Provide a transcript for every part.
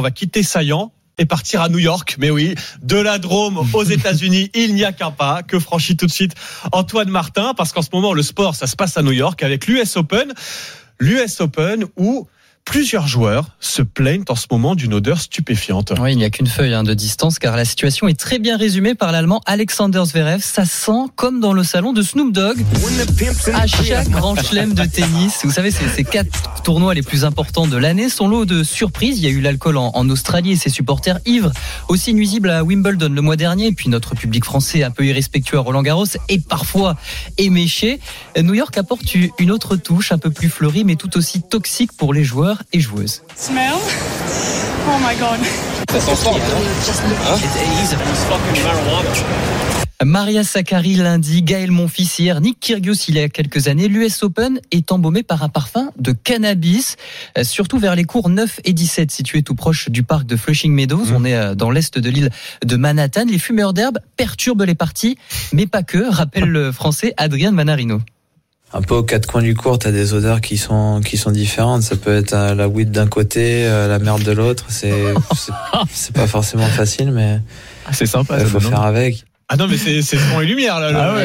on va quitter Saillant et partir à New York. Mais oui, de la Drôme aux États-Unis, il n'y a qu'un pas que franchit tout de suite Antoine Martin, parce qu'en ce moment, le sport, ça se passe à New York avec l'US Open. L'US Open où Plusieurs joueurs se plaignent en ce moment d'une odeur stupéfiante. Oui, il n'y a qu'une feuille hein, de distance car la situation est très bien résumée par l'allemand Alexander Zverev. Ça sent comme dans le salon de Snoop Dogg à chaque grand chelem de tennis. Vous savez, ces quatre tournois les plus importants de l'année sont lot de surprises. Il y a eu l'alcool en, en, Australie et ses supporters ivres, aussi nuisibles à Wimbledon le mois dernier. Et puis notre public français un peu irrespectueux à Roland Garros et parfois éméché. New York apporte une autre touche un peu plus fleurie mais tout aussi toxique pour les joueurs et joueuses. Smell? Oh my god. Ça sent fort, Maria Sakkari lundi, Gaël Monfils hier, Nick Kyrgios il y a quelques années. L'US Open est embaumé par un parfum de cannabis, euh, surtout vers les cours 9 et 17 situés tout proche du parc de Flushing Meadows. Mmh. On est euh, dans l'est de l'île de Manhattan. Les fumeurs d'herbe perturbent les parties, mais pas que, rappelle le français Adrien Manarino un peu aux quatre coins du cours, t'as des odeurs qui sont qui sont différentes. Ça peut être la weed d'un côté, la merde de l'autre. C'est c'est pas forcément facile, mais c'est sympa. Il faut faire avec. Ah non mais c'est c'est son et lumière là. Ah ouais.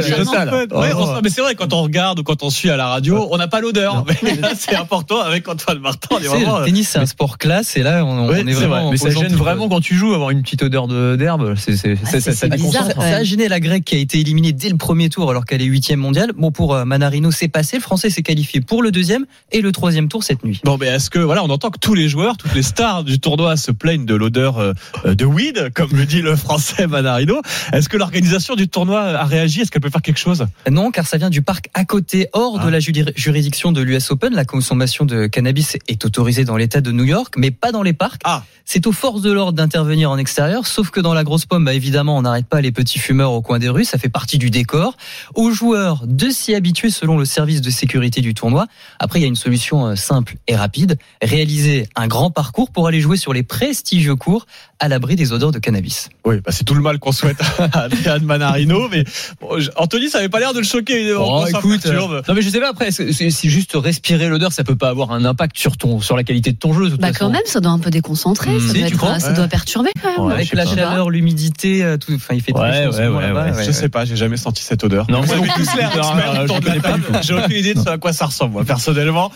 Ouais, oh. mais c'est vrai quand on regarde ou quand on suit à la radio, on n'a pas l'odeur. Mais là c'est important avec Antoine Martin. On est vraiment... Le tennis c'est un sport classe et là on, ouais, on est vraiment. Vrai. Mais ça gêne vraiment quand tu joues avoir une petite odeur d'herbe. C'est ah, ça, ça, bizarre, ça a gêné la grecque qui a été éliminée dès le premier tour alors qu'elle est huitième mondiale. Bon pour euh, Manarino c'est passé. Le français s'est qualifié pour le deuxième et le troisième tour cette nuit. Bon mais est-ce que voilà on entend que tous les joueurs, toutes les stars du tournoi se plaignent de l'odeur euh, de weed comme le dit le français Manarino. Est-ce que l'organisation du tournoi a réagi Est-ce qu'elle peut faire quelque chose Non, car ça vient du parc à côté, hors ah. de la juridiction de l'US Open. La consommation de cannabis est autorisée dans l'État de New York, mais pas dans les parcs. Ah. C'est aux forces de l'ordre d'intervenir en extérieur, sauf que dans la grosse pomme, bah, évidemment, on n'arrête pas les petits fumeurs au coin des rues, ça fait partie du décor. Aux joueurs de s'y habituer selon le service de sécurité du tournoi. Après, il y a une solution euh, simple et rapide, réaliser un grand parcours pour aller jouer sur les prestigieux cours à l'abri des odeurs de cannabis. Oui, bah c'est tout le mal qu'on souhaite à Adrian Manarino, mais bon, Anthony, ça avait pas l'air de le choquer. Oh, écoute, euh, non mais je sais pas après, si juste respirer l'odeur, ça peut pas avoir un impact sur ton, sur la qualité de ton jeu. De bah quand même, ça doit un peu déconcentrer, mmh. ça, si, doit, être, crois ça doit perturber quand même. Ouais, Avec la chaleur, l'humidité, euh, tout, enfin il fait ouais, très ouais, ouais, Je sais pas, j'ai jamais senti cette odeur. Non, vous avez tous l'air J'ai aucune idée de à quoi ça ressemble, moi, personnellement.